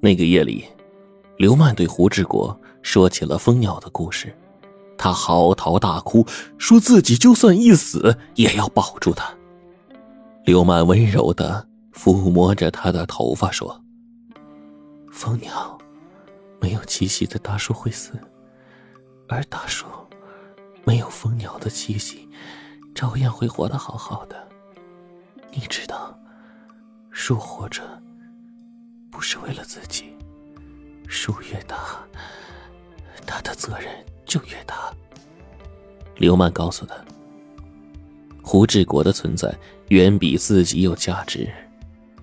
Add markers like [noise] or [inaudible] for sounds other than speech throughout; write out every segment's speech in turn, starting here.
那个夜里，刘曼对胡志国说起了蜂鸟的故事，他嚎啕大哭，说自己就算一死也要保住他。刘曼温柔的抚摸着他的头发，说：“蜂鸟没有栖息的大树会死，而大树没有蜂鸟的栖息，照样会活得好好的。你知道，树活着不是为了自己，树越大，他的责任就越大。”刘曼告诉他。胡志国的存在远比自己有价值。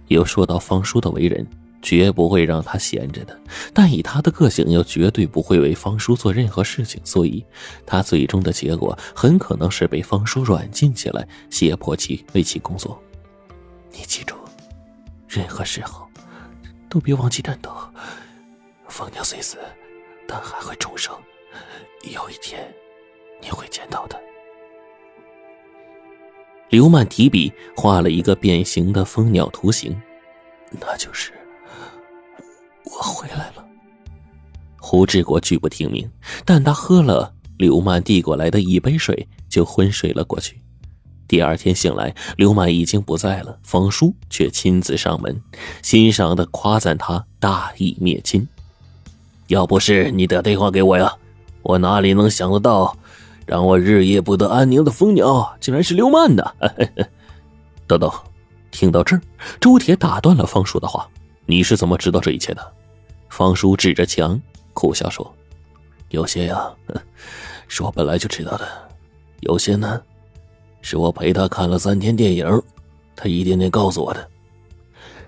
又说到方叔的为人，绝不会让他闲着的。但以他的个性，又绝对不会为方叔做任何事情。所以，他最终的结果很可能是被方叔软禁起来，胁迫其为其工作。你记住，任何时候都别忘记战斗。蜂鸟虽死，但还会重生。有一天，你会见到的。刘曼提笔画了一个变形的蜂鸟图形，那就是我回来了。胡志国拒不听命，但他喝了刘曼递过来的一杯水，就昏睡了过去。第二天醒来，刘曼已经不在了，方叔却亲自上门，欣赏的夸赞他大义灭亲。要不是你打电话给我呀，我哪里能想得到？让我日夜不得安宁的蜂鸟，竟然是刘曼的。[laughs] 等等，听到这儿，周铁打断了方叔的话：“你是怎么知道这一切的？”方叔指着墙，苦笑说：“有些呀，[laughs] 是我本来就知道的；有些呢，是我陪他看了三天电影，他一点点告诉我的。”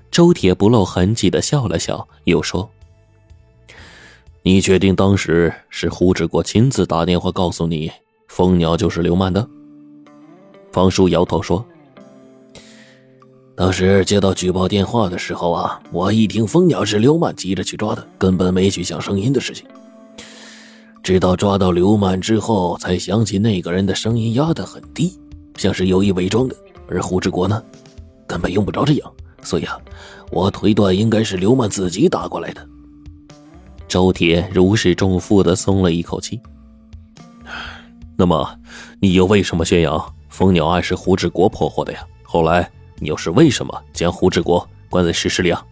周铁不露痕迹的笑了笑，又说：“你确定当时是胡志国亲自打电话告诉你？”蜂鸟就是刘曼的。方叔摇头说：“当时接到举报电话的时候啊，我一听蜂鸟是刘曼，急着去抓的，根本没去想声音的事情。直到抓到刘曼之后，才想起那个人的声音压得很低，像是有意伪装的。而胡志国呢，根本用不着这样，所以啊，我推断应该是刘曼自己打过来的。”周铁如释重负的松了一口气。那么，你又为什么宣扬蜂鸟案是胡志国破获的呀？后来你又是为什么将胡志国关在石室里啊？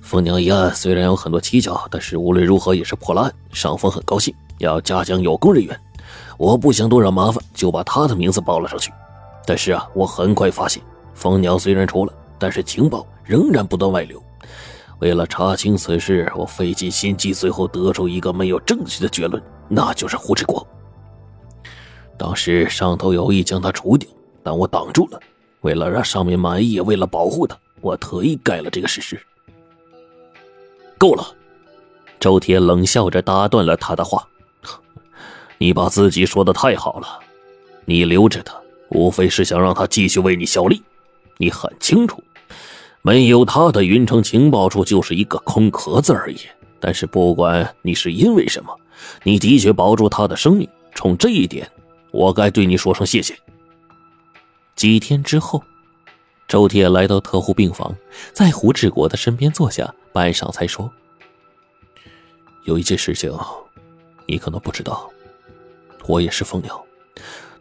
蜂鸟一案虽然有很多蹊跷，但是无论如何也是破了案。上峰很高兴，要嘉奖有功人员。我不想多惹麻烦，就把他的名字报了上去。但是啊，我很快发现，蜂鸟虽然出了，但是情报仍然不断外流。为了查清此事，我费尽心机，最后得出一个没有证据的结论，那就是胡志国。当时上头有意将他除掉，但我挡住了。为了让上面满意，也为了保护他，我特意改了这个事实。够了！周铁冷笑着打断了他的话：“你把自己说的太好了，你留着他，无非是想让他继续为你效力。你很清楚，没有他的云城情报处就是一个空壳子而已。但是不管你是因为什么，你的确保住他的生命。冲这一点。”我该对你说声谢谢。几天之后，周铁来到特护病房，在胡志国的身边坐下，半晌才说：“有一件事情，你可能不知道，我也是蜂鸟。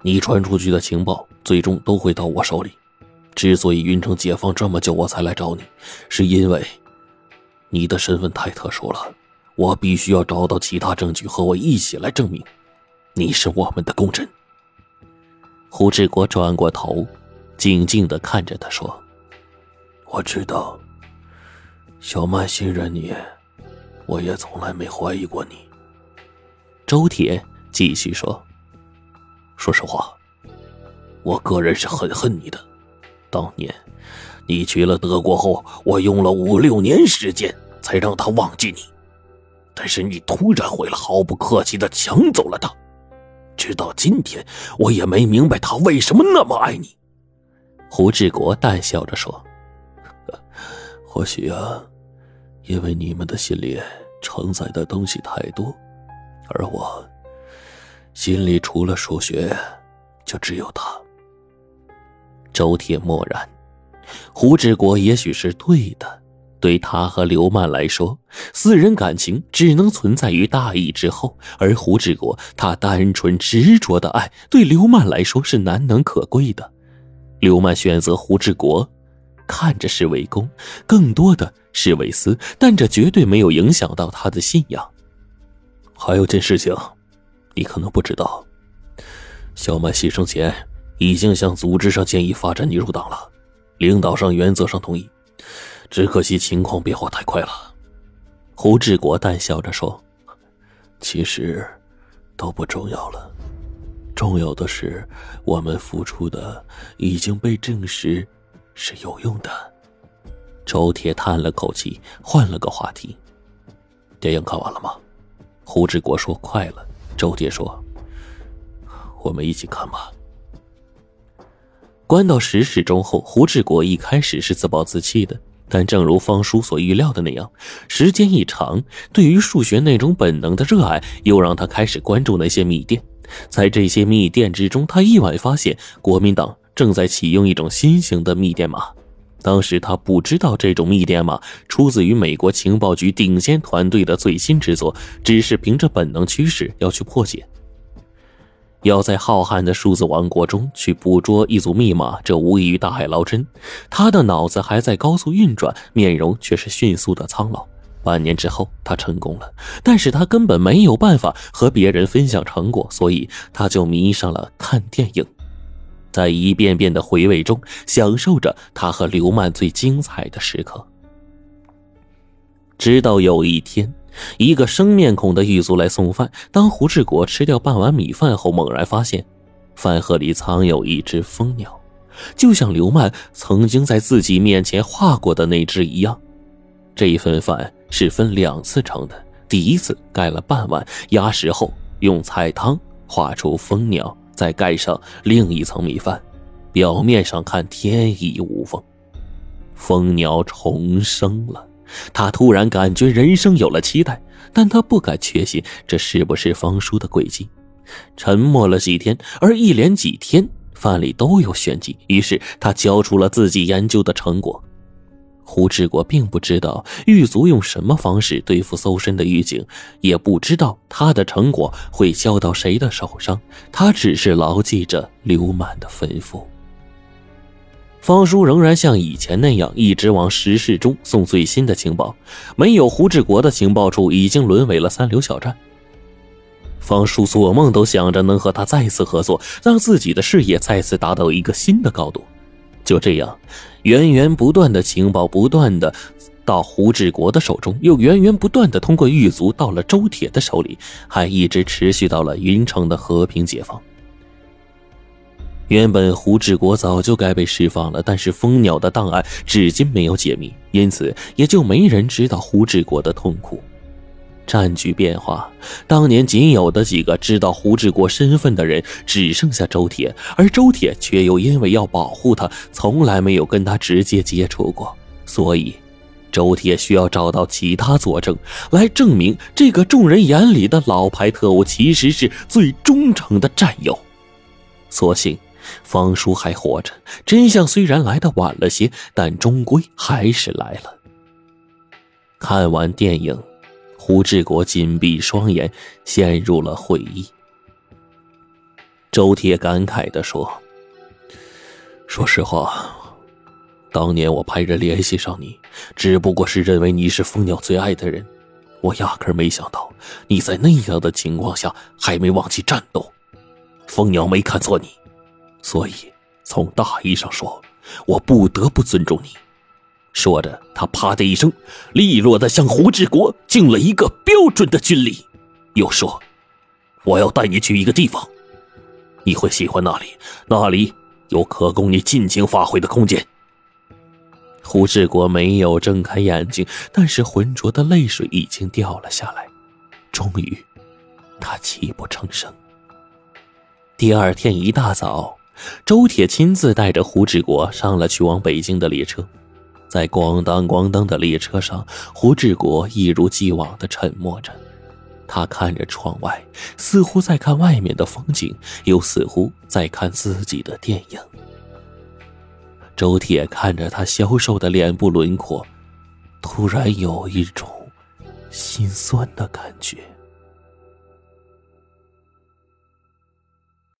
你传出去的情报，最终都会到我手里。之所以云城解放这么久，我才来找你，是因为你的身份太特殊了，我必须要找到其他证据，和我一起来证明，你是我们的功臣。”胡志国转过头，静静的看着他说：“我知道，小曼信任你，我也从来没怀疑过你。”周铁继续说：“说实话，我个人是很恨你的。当年你去了德国后，我用了五六年时间才让他忘记你，但是你突然回来，毫不客气的抢走了他。”直到今天，我也没明白他为什么那么爱你。”胡志国淡笑着说，“ [laughs] 或许啊，因为你们的心里承载的东西太多，而我心里除了数学，就只有他。”周铁默然，胡志国也许是对的，对他和刘曼来说，私人感情只能存在于大义之后；而胡志国，他单纯执着的爱，对刘曼来说是难能可贵的。刘曼选择胡志国，看着是为公，更多的是为私，但这绝对没有影响到他的信仰。还有件事情，你可能不知道，小曼牺牲前已经向组织上建议发展你入党了，领导上原则上同意。只可惜情况变化太快了，胡志国淡笑着说：“其实都不重要了，重要的是我们付出的已经被证实是有用的。”周铁叹了口气，换了个话题：“电影看完了吗？”胡志国说：“快了。”周杰说：“我们一起看吧。”关到十时钟后，胡志国一开始是自暴自弃的。但正如方叔所预料的那样，时间一长，对于数学那种本能的热爱又让他开始关注那些密电。在这些密电之中，他意外发现国民党正在启用一种新型的密电码。当时他不知道这种密电码出自于美国情报局顶尖团队的最新之作，只是凭着本能驱使要去破解。要在浩瀚的数字王国中去捕捉一组密码，这无异于大海捞针。他的脑子还在高速运转，面容却是迅速的苍老。半年之后，他成功了，但是他根本没有办法和别人分享成果，所以他就迷上了看电影，在一遍遍的回味中，享受着他和刘曼最精彩的时刻。直到有一天。一个生面孔的狱卒来送饭。当胡志国吃掉半碗米饭后，猛然发现，饭盒里藏有一只蜂鸟，就像刘曼曾经在自己面前画过的那只一样。这一份饭是分两次盛的，第一次盖了半碗，压实后用菜汤画出蜂鸟，再盖上另一层米饭，表面上看天衣无缝，蜂鸟重生了。他突然感觉人生有了期待，但他不敢确信这是不是方叔的诡计。沉默了几天，而一连几天饭里都有玄机，于是他交出了自己研究的成果。胡志国并不知道狱卒用什么方式对付搜身的狱警，也不知道他的成果会交到谁的手上，他只是牢记着刘满的吩咐。方叔仍然像以前那样，一直往石室中送最新的情报。没有胡志国的情报处已经沦为了三流小站。方叔做梦都想着能和他再次合作，让自己的事业再次达到一个新的高度。就这样，源源不断的情报不断的到胡志国的手中，又源源不断的通过狱卒到了周铁的手里，还一直持续到了云城的和平解放。原本胡志国早就该被释放了，但是蜂鸟的档案至今没有解密，因此也就没人知道胡志国的痛苦。战局变化，当年仅有的几个知道胡志国身份的人只剩下周铁，而周铁却又因为要保护他，从来没有跟他直接接触过，所以周铁需要找到其他佐证来证明这个众人眼里的老牌特务其实是最忠诚的战友。所幸。方叔还活着，真相虽然来的晚了些，但终归还是来了。看完电影，胡志国紧闭双眼，陷入了回忆。周铁感慨的说：“说实话，当年我派人联系上你，只不过是认为你是蜂鸟最爱的人，我压根没想到你在那样的情况下还没忘记战斗。蜂鸟没看错你。”所以，从大义上说，我不得不尊重你。说着，他啪的一声，利落的向胡志国敬了一个标准的军礼，又说：“我要带你去一个地方，你会喜欢那里，那里有可供你尽情发挥的空间。”胡志国没有睁开眼睛，但是浑浊的泪水已经掉了下来。终于，他泣不成声。第二天一大早。周铁亲自带着胡志国上了去往北京的列车，在咣当咣当的列车上，胡志国一如既往的沉默着。他看着窗外，似乎在看外面的风景，又似乎在看自己的电影。周铁看着他消瘦的脸部轮廓，突然有一种心酸的感觉。